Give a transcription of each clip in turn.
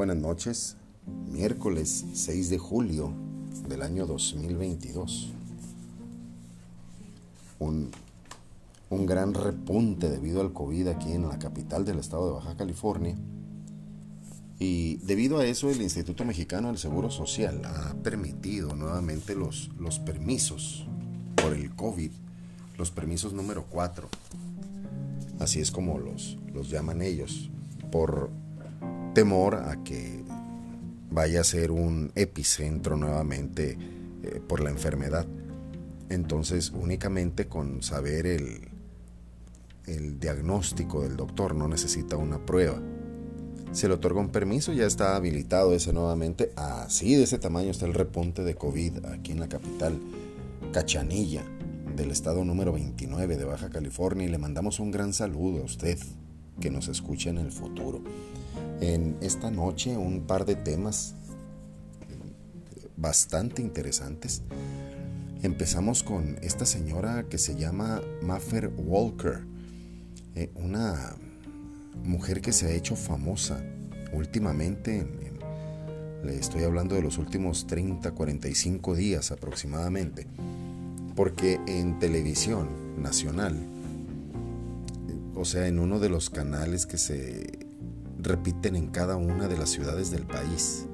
buenas noches. Miércoles 6 de julio del año 2022. Un, un gran repunte debido al COVID aquí en la capital del estado de Baja California. Y debido a eso el Instituto Mexicano del Seguro Social ha permitido nuevamente los, los permisos por el COVID, los permisos número 4. Así es como los, los llaman ellos, por temor a que vaya a ser un epicentro nuevamente eh, por la enfermedad. Entonces únicamente con saber el, el diagnóstico del doctor no necesita una prueba. Se le otorga un permiso, ya está habilitado ese nuevamente. Así de ese tamaño está el repunte de COVID aquí en la capital, Cachanilla, del estado número 29 de Baja California. Y le mandamos un gran saludo a usted que nos escucha en el futuro en esta noche un par de temas bastante interesantes. Empezamos con esta señora que se llama Maffer Walker, eh, una mujer que se ha hecho famosa últimamente, le estoy hablando de los últimos 30, 45 días aproximadamente, porque en televisión nacional, o sea, en uno de los canales que se repiten en cada una de las ciudades del país.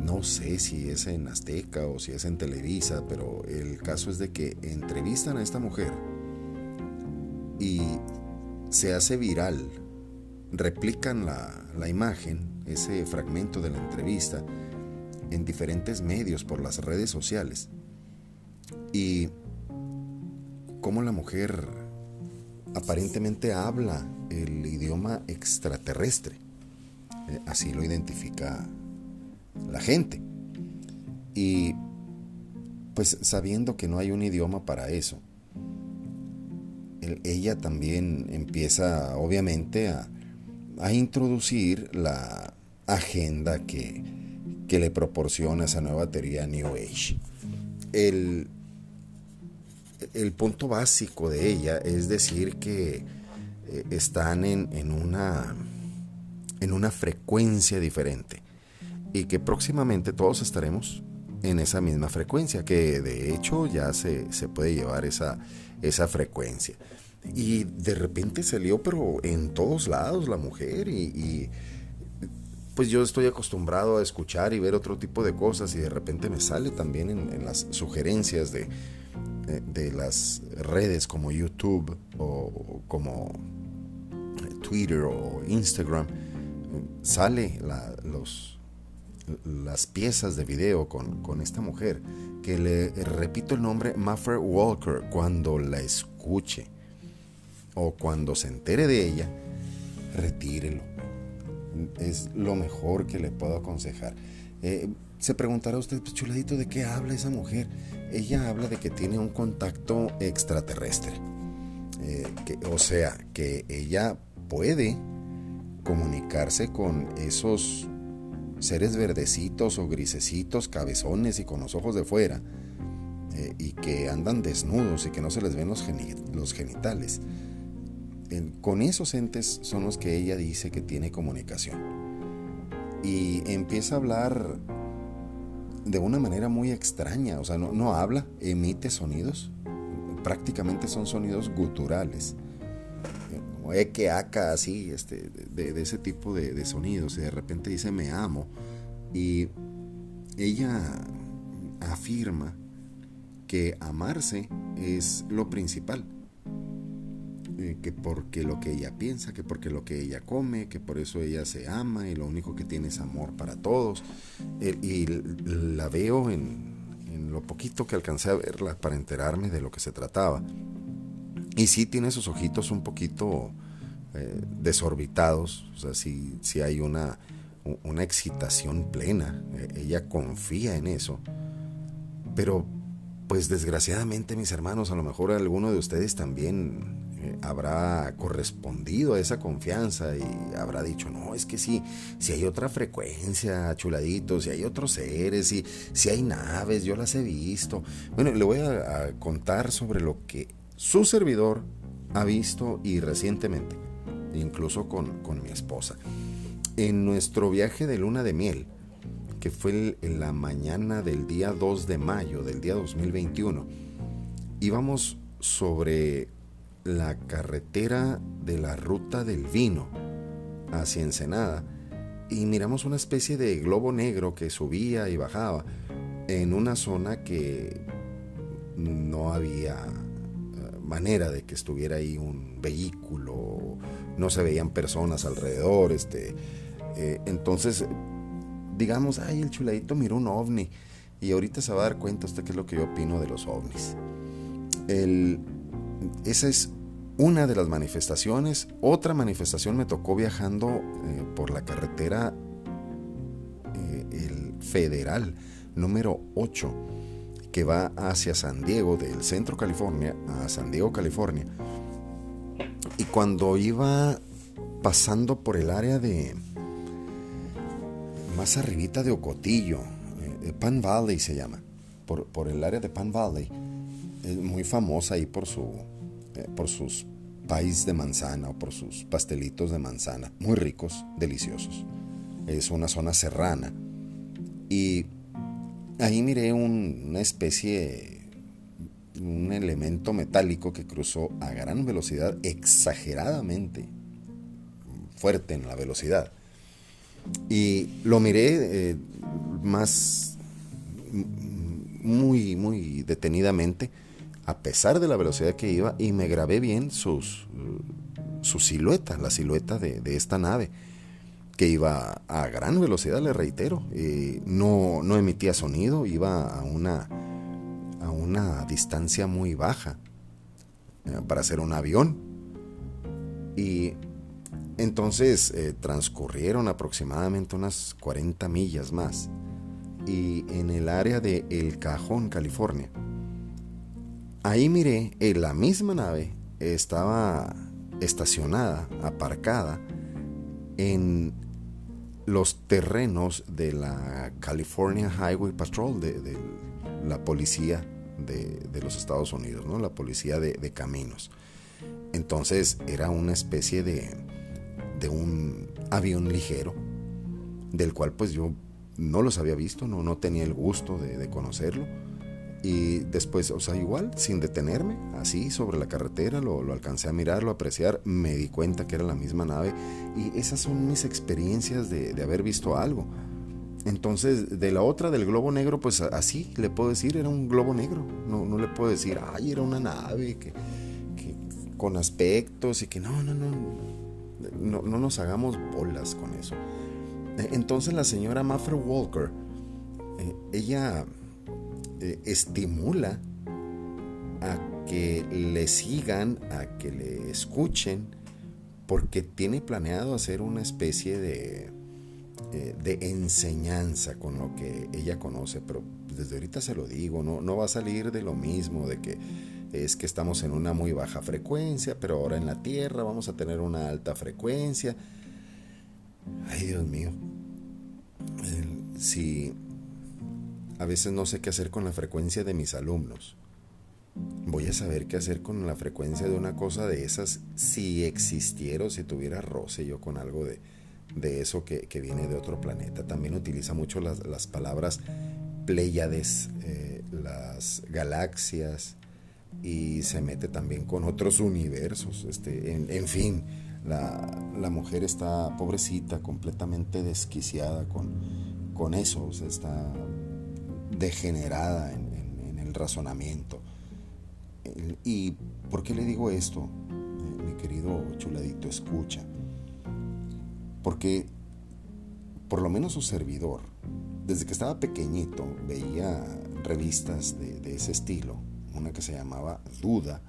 No sé si es en Azteca o si es en Televisa, pero el caso es de que entrevistan a esta mujer y se hace viral, replican la, imagen, ese fragmento de la entrevista, en diferentes medios por las redes sociales. Y cómo la mujer aparentemente habla el idioma extraterrestre. Eh, así lo identifica la gente. Y pues sabiendo que no hay un idioma para eso, ella también empieza obviamente a, a introducir la agenda que, que, le proporciona esa nueva teoría New Age. El punto básico de ella es decir que eh, están en, una, en una frecuencia diferente y que próximamente todos estaremos en esa misma frecuencia, que de hecho ya se, puede llevar esa, esa frecuencia. Y de repente salió, pero en todos lados la mujer y, pues yo estoy acostumbrado a escuchar y ver otro tipo de cosas y de repente me sale también en, las sugerencias de, de, las redes como YouTube o como Twitter o Instagram, sale los, las piezas de video con, esta mujer, que le repito el nombre Maffer Walker, cuando la escuche o cuando se entere de ella, retírelo. Es lo mejor que le puedo aconsejar. Eh, se preguntará usted, pues chuladito, ¿de qué habla esa mujer? Ella habla de que tiene un contacto extraterrestre. Eh, o sea, que ella puede comunicarse con esos seres verdecitos o grisecitos, cabezones y con los ojos de fuera, eh, y que andan desnudos y que no se les ven los, los genitales. con esos entes son los que ella dice que tiene comunicación. Y empieza a hablar de una manera muy extraña, o sea, no, no habla, emite sonidos, prácticamente son sonidos guturales que acá, así, este, de, ese tipo de, sonidos. Y de repente dice me amo. Y ella afirma que amarse es lo principal. Eh, que porque lo que ella piensa, que porque lo que ella come, que por eso ella se ama y lo único que tiene es amor para todos. y la veo en, en lo poquito que alcancé a verla para enterarme de lo que se trataba. Y sí tiene esos ojitos un poquito eh, desorbitados, o sea, sí, hay una, una excitación plena, eh, ella confía en eso, pero pues desgraciadamente mis hermanos, a lo mejor alguno de ustedes también eh, habrá correspondido a esa confianza y habrá dicho, no, es que sí, si hay otra frecuencia, chuladitos, si hay otros seres, si, si hay naves, yo las he visto. Bueno, le voy a contar sobre lo que su servidor ha visto y recientemente, incluso con, mi esposa. En nuestro viaje de luna de miel, que fue en la mañana del día 2 de mayo del día 2021, íbamos sobre la carretera de la ruta del vino hacia Ensenada y miramos una especie de globo negro que subía y bajaba en una zona que no había eh, manera de que estuviera ahí un vehículo, no se veían personas alrededor, este, eh, entonces digamos, ay, el chuladito miró un ovni y ahorita se va a dar cuenta usted qué es lo que yo opino de los ovnis. esa es una de las manifestaciones. Otra manifestación me tocó viajando eh, por la carretera el federal número 8 que va hacia San Diego, del centro California a San Diego, California. Y cuando iba pasando por el área de más arribita de Ocotillo, eh, Pan Valley se llama, por, por, el área de Pan Valley, es muy famosa ahí por, su, eh, por sus país de manzana o por sus pastelitos de manzana, muy ricos, deliciosos. Es una zona serrana. Y Ahí miré una especie, un elemento metálico que cruzó a gran velocidad, exageradamente fuerte en la velocidad. Y lo miré eh, más, muy, muy detenidamente, a pesar de la velocidad que iba, y me grabé bien sus, su silueta, la silueta de esta nave que iba a gran velocidad, le reitero, no, no emitía sonido, iba a una, a una distancia muy baja eh, para ser un avión. Y entonces eh, transcurrieron aproximadamente unas 40 millas más. Y en el área de El Cajón, California, ahí miré, en la misma nave estaba estacionada, aparcada, en los terrenos de la California Highway Patrol, de, la policía de, los Estados Unidos, ¿no? la policía de, caminos. Entonces era una especie de, un avión ligero, del cual pues yo no los había visto, no, no tenía el gusto de conocerlo y después, o sea, igual, sin detenerme, así sobre la carretera, lo, alcancé a mirar, lo apreciar, me di cuenta que era la misma nave. Y esas son mis experiencias de, haber visto algo. Entonces, de la otra, del globo negro, pues así le puedo decir, era un globo negro. No, no le puedo decir, ay, era una nave que, con aspectos y que no, no, no, no, no nos hagamos bolas con eso. Entonces la señora Maffer Walker, eh, ella eh, estimula a que le sigan, a que le escuchen, porque tiene planeado hacer una especie de, eh, de enseñanza con lo que ella conoce, pero desde ahorita se lo digo, no, no va a salir de lo mismo, de que es que estamos en una muy baja frecuencia, pero ahora en la Tierra vamos a tener una alta frecuencia. Ay, Dios mío. Si a veces no sé qué hacer con la frecuencia de mis alumnos. Voy a saber qué hacer con la frecuencia de una cosa de esas si existiera o si tuviera roce yo con algo de, de eso que, viene de otro planeta. También utiliza mucho las, palabras Pléyades, eh, las galaxias y se mete también con otros universos. Este, en, fin, la, la, mujer está pobrecita, completamente desquiciada con, con eso. está degenerada en, el razonamiento. ¿Y por qué le digo esto, mi querido chuladito? Escucha. Porque por lo menos su servidor, desde que estaba pequeñito, veía revistas de, de ese estilo, una que se llamaba Duda,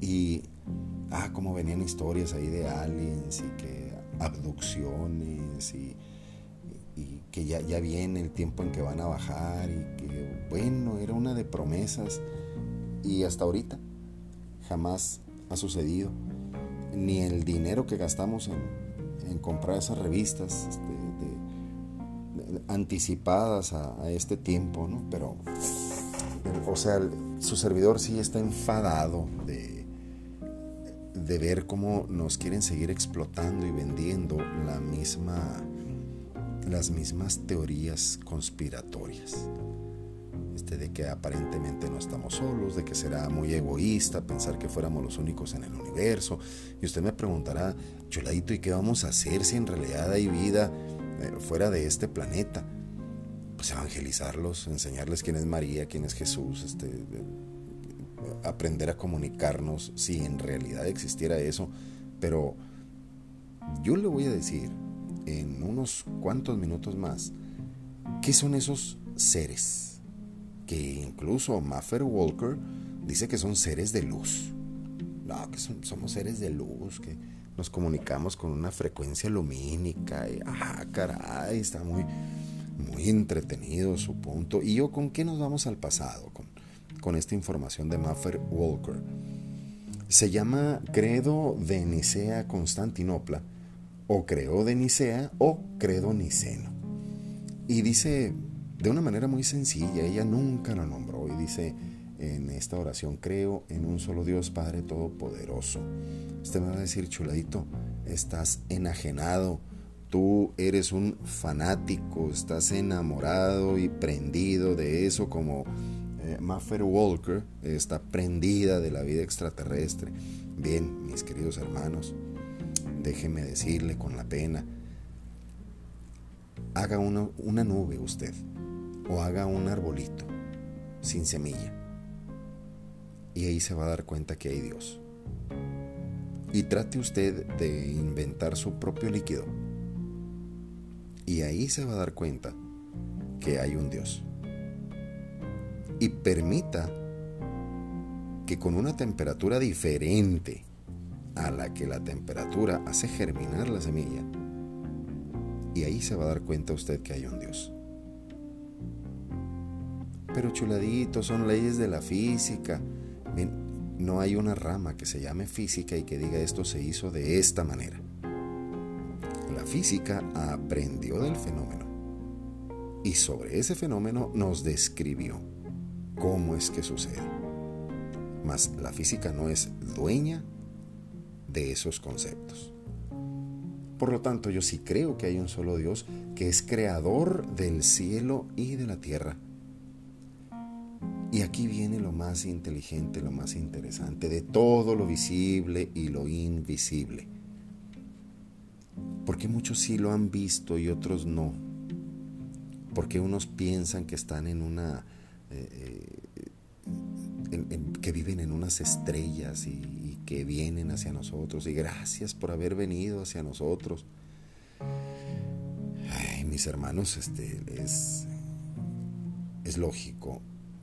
y, ah, cómo venían historias ahí de aliens y que abducciones y que ya, ya viene el tiempo en que van a bajar y que, bueno, era una de promesas y hasta ahorita jamás ha sucedido. Ni el dinero que gastamos en, comprar esas revistas este, anticipadas a, este tiempo, ¿no? Pero, o sea, su servidor sí está enfadado de, de ver cómo nos quieren seguir explotando y vendiendo la misma, las mismas teorías conspiratorias. Este, de que aparentemente no estamos solos, de que será muy egoísta pensar que fuéramos los únicos en el universo. Y usted me preguntará, chuladito, ¿y qué vamos a hacer si en realidad hay vida eh, fuera de este planeta? Pues evangelizarlos, enseñarles quién es María, quién es Jesús, este, aprender a comunicarnos si en realidad existiera eso. Pero yo le voy a decir en unos cuantos minutos más qué son esos seres que incluso Maffer Walker dice que son seres de luz. No, que somos seres de luz, que nos comunicamos con una frecuencia lumínica. Y, ah, caray, está muy, muy entretenido su punto. ¿Y yo con qué nos vamos al pasado? Con con esta información de Maffer Walker. Se llama Credo de Nicea Constantinopla, o Credo de Nicea, o Credo Niceno. Y dice de una manera muy sencilla, ella nunca lo nombró, y dice en esta oración, creo en un solo Dios Padre Todopoderoso. Usted me va a decir, chuladito, estás enajenado, tú eres un fanático, estás enamorado y prendido de eso como Maffer Walker está prendida de la vida extraterrestre. Bien, mis queridos hermanos, déjeme decirle con la pena, haga una, una nube usted o haga un arbolito sin semilla y ahí se va a dar cuenta que hay Dios. Y trate usted de inventar su propio líquido y ahí se va a dar cuenta que hay un Dios y permita que con una temperatura diferente a la que la temperatura hace germinar la semilla, y ahí se va a dar cuenta usted que hay un Dios. Pero chuladito, son leyes de la física. no hay una rama que se llame física y que diga esto se hizo de esta manera. La física aprendió del fenómeno y sobre ese fenómeno nos describió cómo es que sucede. Mas la física no es dueña de esos conceptos. Por lo tanto, yo sí creo que hay un solo Dios que es creador del cielo y de la tierra. Y aquí viene lo más inteligente, lo más interesante de todo lo visible y lo invisible. Porque muchos sí lo han visto y otros no. Porque unos piensan que están en una eh, que viven en unas estrellas y, que vienen hacia nosotros. Y gracias por haber venido hacia nosotros. Ay, mis hermanos, este, es, es lógico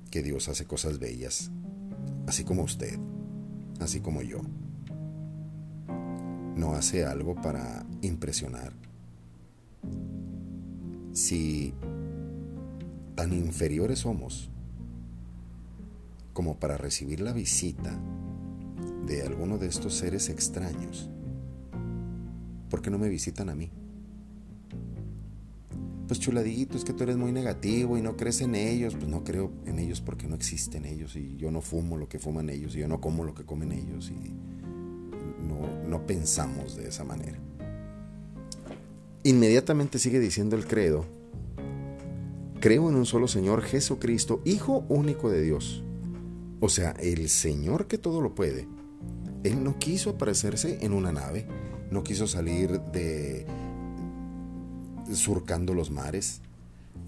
que Dios hace cosas bellas, así como usted, así como yo. No hace algo para impresionar. Si tan inferiores somos, como para recibir la visita de alguno de estos seres extraños. ¿Por qué no me visitan a mí? Pues chuladito, es que tú eres muy negativo y no crees en ellos. Pues no creo en ellos porque no existen ellos y yo no fumo lo que fuman ellos y yo no como lo que comen ellos y no, no pensamos de esa manera. Inmediatamente sigue diciendo el credo, creo en un solo Señor Jesucristo, Hijo único de Dios o sea, el Señor que todo lo puede, Él no quiso aparecerse en una nave, no quiso salir de surcando los mares.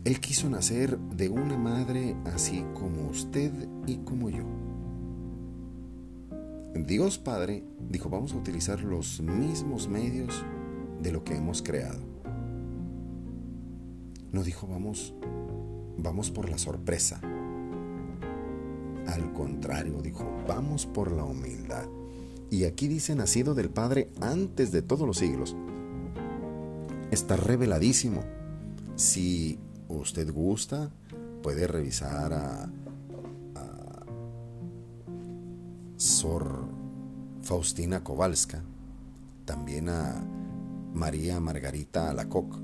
Él quiso nacer de una madre así como usted y como yo. Dios Padre dijo, vamos a utilizar los mismos medios de lo que hemos creado. No dijo, vamos, vamos por la sorpresa. Al contrario, dijo, vamos por la humildad. Y aquí dice nacido del Padre antes de todos los siglos. Está reveladísimo. Si usted gusta, puede revisar a, Sor Faustina Kowalska, también a María Margarita Alacoc.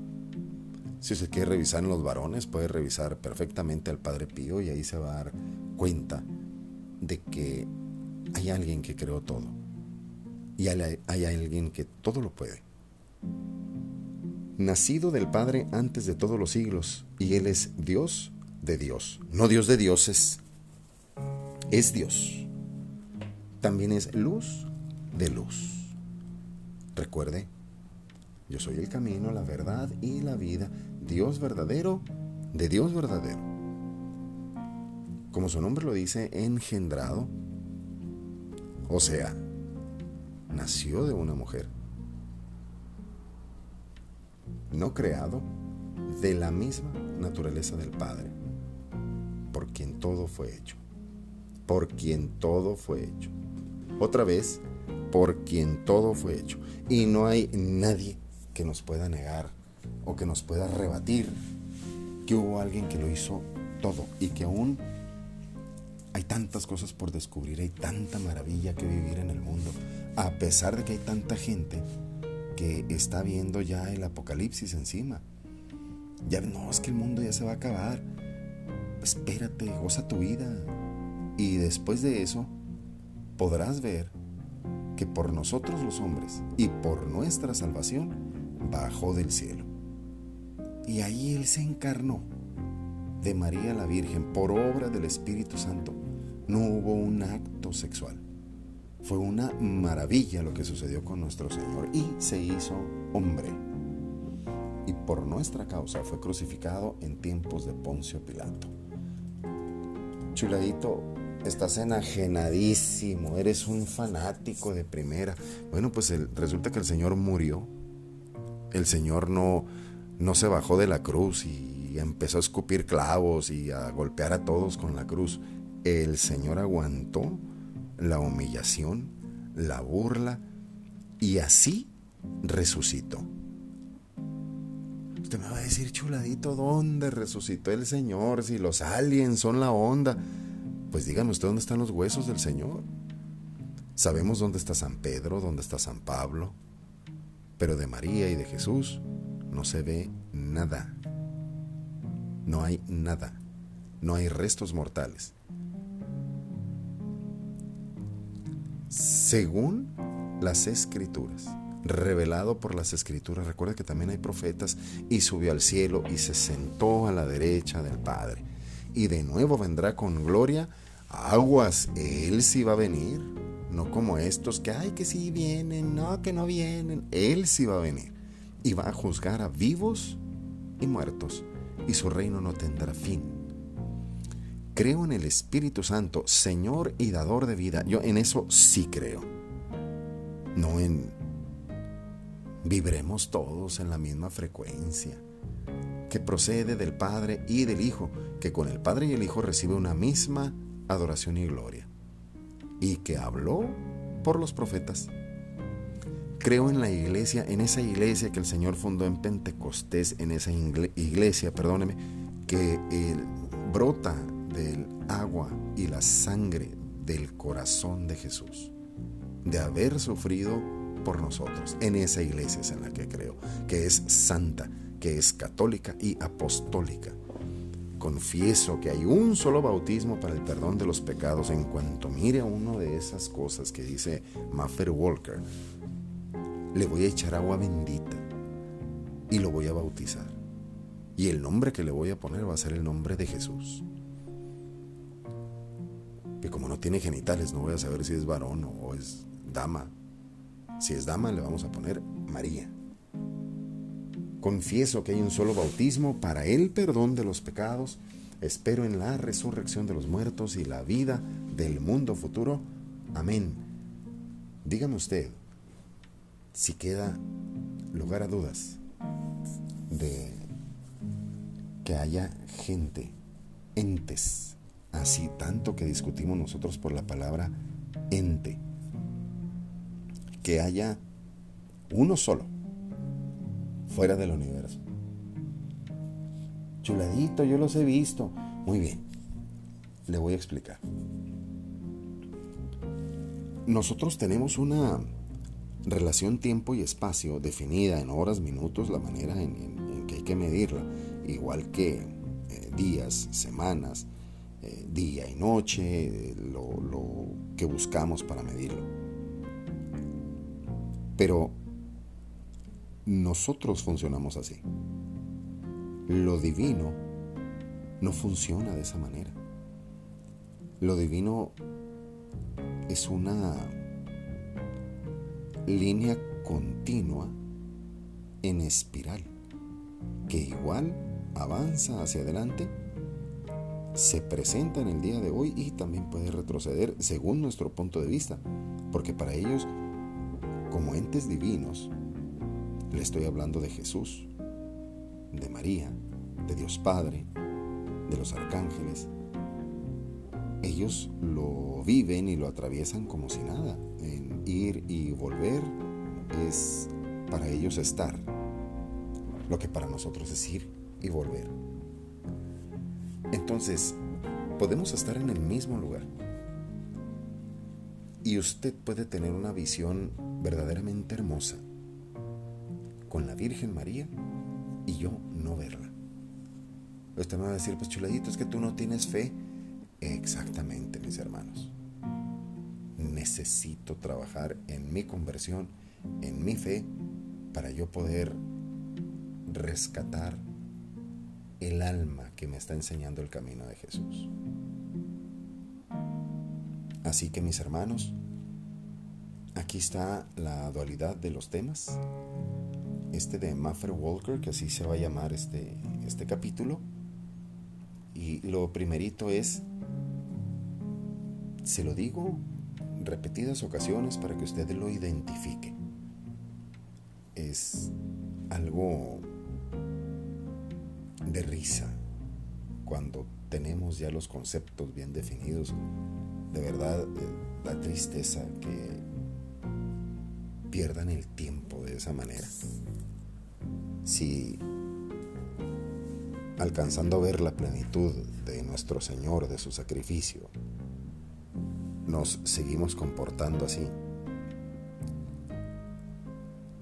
Si usted quiere revisar en los varones, puede revisar perfectamente al Padre Pío y ahí se va a dar cuenta de que hay alguien que creó todo. Y hay alguien que todo lo puede. Nacido del Padre antes de todos los siglos, y Él es Dios de Dios, no Dios de dioses, es Dios. También es luz de luz. Recuerde, yo soy el camino, la verdad y la vida, Dios verdadero, de Dios verdadero. Como su nombre lo dice, engendrado, o sea, nació de una mujer, no creado, de la misma naturaleza del Padre, por quien todo fue hecho, por quien todo fue hecho. Otra vez, por quien todo fue hecho. Y no hay nadie que nos pueda negar o que nos pueda rebatir que hubo alguien que lo hizo todo y que aún hay tantas cosas por descubrir, hay tanta maravilla que vivir en el mundo, a pesar de que hay tanta gente que está viendo ya el apocalipsis encima. Ya no, es que el mundo ya se va a acabar. Espérate, goza tu vida. Y después de eso, podrás ver que por nosotros los hombres y por nuestra salvación bajó del cielo. Y ahí Él se encarnó de María la Virgen por obra del Espíritu Santo. No hubo un acto sexual. Fue una maravilla lo que sucedió con nuestro Señor y se hizo hombre. Y por nuestra causa fue crucificado en tiempos de Poncio Pilato. Chuladito, estás enajenadísimo, eres un fanático de primera. Bueno, pues resulta que el Señor murió. El Señor no, no se bajó de la cruz y empezó a escupir clavos y a golpear a todos con la cruz. El Señor aguantó la humillación, la burla y así resucitó. Usted me va a decir, chuladito, ¿dónde resucitó el Señor? Si los aliens son la onda. Pues dígame usted dónde están los huesos del Señor. Sabemos dónde está San Pedro, dónde está San Pablo, pero de María y de Jesús no se ve nada. No hay nada. No hay restos mortales. Según las escrituras, revelado por las escrituras, recuerda que también hay profetas, y subió al cielo y se sentó a la derecha del Padre. Y de nuevo vendrá con gloria aguas. Él sí va a venir, no como estos que, ay, que sí vienen, no, que no vienen. Él sí va a venir y va a juzgar a vivos y muertos, y su reino no tendrá fin. Creo en el Espíritu Santo, Señor y dador de vida. Yo en eso sí creo. No en vibremos todos en la misma frecuencia, que procede del Padre y del Hijo, que con el Padre y el Hijo recibe una misma adoración y gloria, y que habló por los profetas creo en la iglesia, en esa iglesia que el Señor fundó en Pentecostés, en esa iglesia, perdóneme, que brota del agua y la sangre del corazón de Jesús, de haber sufrido por nosotros. En esa iglesia es en la que creo, que es santa, que es católica y apostólica. Confieso que hay un solo bautismo para el perdón de los pecados en cuanto mire a uno de esas cosas que dice Maffer Walker le voy a echar agua bendita y lo voy a bautizar. Y el nombre que le voy a poner va a ser el nombre de Jesús. Que como no tiene genitales, no voy a saber si es varón o es dama. Si es dama, le vamos a poner María. Confieso que hay un solo bautismo para el perdón de los pecados. Espero en la resurrección de los muertos y la vida del mundo futuro. Amén. Dígame usted, si queda lugar a dudas de que haya gente, entes, así tanto que discutimos nosotros por la palabra ente, que haya uno solo fuera del universo. Chuladito, yo los he visto. Muy bien, le voy a explicar. Nosotros tenemos una relación tiempo y espacio definida en horas, minutos, la manera en, que hay que medirla, igual que eh, días, semanas, eh, día y noche, lo, lo que buscamos para medirlo. Pero nosotros funcionamos así. Lo divino no funciona de esa manera. Lo divino es una línea continua en espiral que igual avanza hacia adelante, se presenta en el día de hoy y también puede retroceder según nuestro punto de vista, porque para ellos, como entes divinos, le estoy hablando de Jesús, de María, de Dios Padre, de los arcángeles. Ellos lo viven y lo atraviesan como si nada. En ir y volver es para ellos estar, lo que para nosotros es ir y volver. Entonces, podemos estar en el mismo lugar. Y usted puede tener una visión verdaderamente hermosa con la Virgen María y yo no verla. Usted me va a decir, pues chuladito, es que tú no tienes fe. Exactamente, mis hermanos. Necesito trabajar en mi conversión, en mi fe, para yo poder rescatar el alma que me está enseñando el camino de Jesús. Así que mis hermanos, aquí está la dualidad de los temas este de Maffer Walker, que así se va a llamar este, este capítulo. Y lo primerito es, se lo digo repetidas ocasiones para que usted lo identifique. Es algo de risa cuando tenemos ya los conceptos bien definidos. De verdad, eh, la tristeza que pierdan el tiempo de esa manera si alcanzando a ver la plenitud de nuestro Señor, de su sacrificio, nos seguimos comportando así,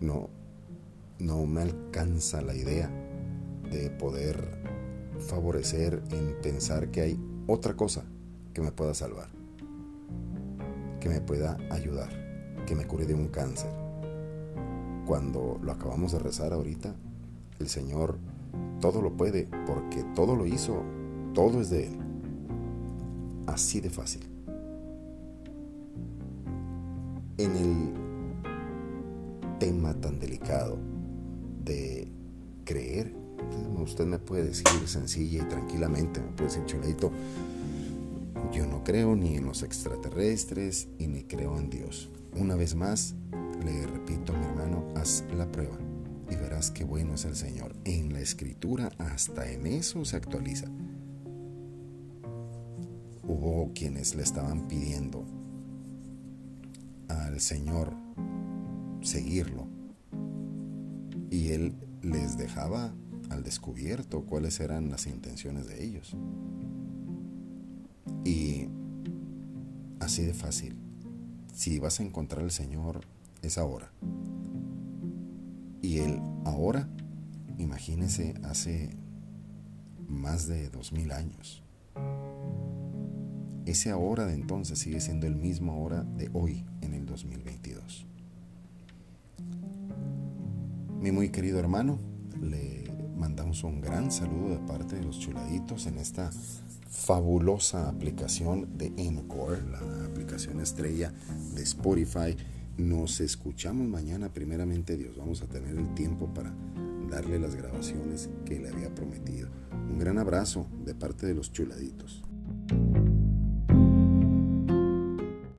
no, no me alcanza la idea de poder favorecer en pensar que hay otra cosa que me pueda salvar, que me pueda ayudar, que me cure de un cáncer. Cuando lo acabamos de rezar ahorita, el Señor todo lo puede porque todo lo hizo, todo es de Él. Así de fácil. En el tema tan delicado de creer, usted me puede decir sencilla y tranquilamente, me puede decir chuladito, yo no creo ni en los extraterrestres y ni creo en Dios. Una vez más, le repito a mi hermano, haz la prueba y verás qué bueno es el Señor. En la escritura hasta en eso se actualiza. Hubo quienes le estaban pidiendo al Señor seguirlo y Él les dejaba al descubierto cuáles eran las intenciones de ellos. Y así de fácil, si vas a encontrar al Señor, es ahora. Y él ahora, imagínese, hace más de dos mil años. Ese ahora de entonces sigue siendo el mismo ahora de hoy en el 2022. Mi muy querido hermano, le mandamos un gran saludo de parte de los chuladitos en esta fabulosa aplicación de Encore, la aplicación estrella de Spotify nos escuchamos mañana, primeramente Dios. Vamos a tener el tiempo para darle las grabaciones que le había prometido. Un gran abrazo de parte de los chuladitos.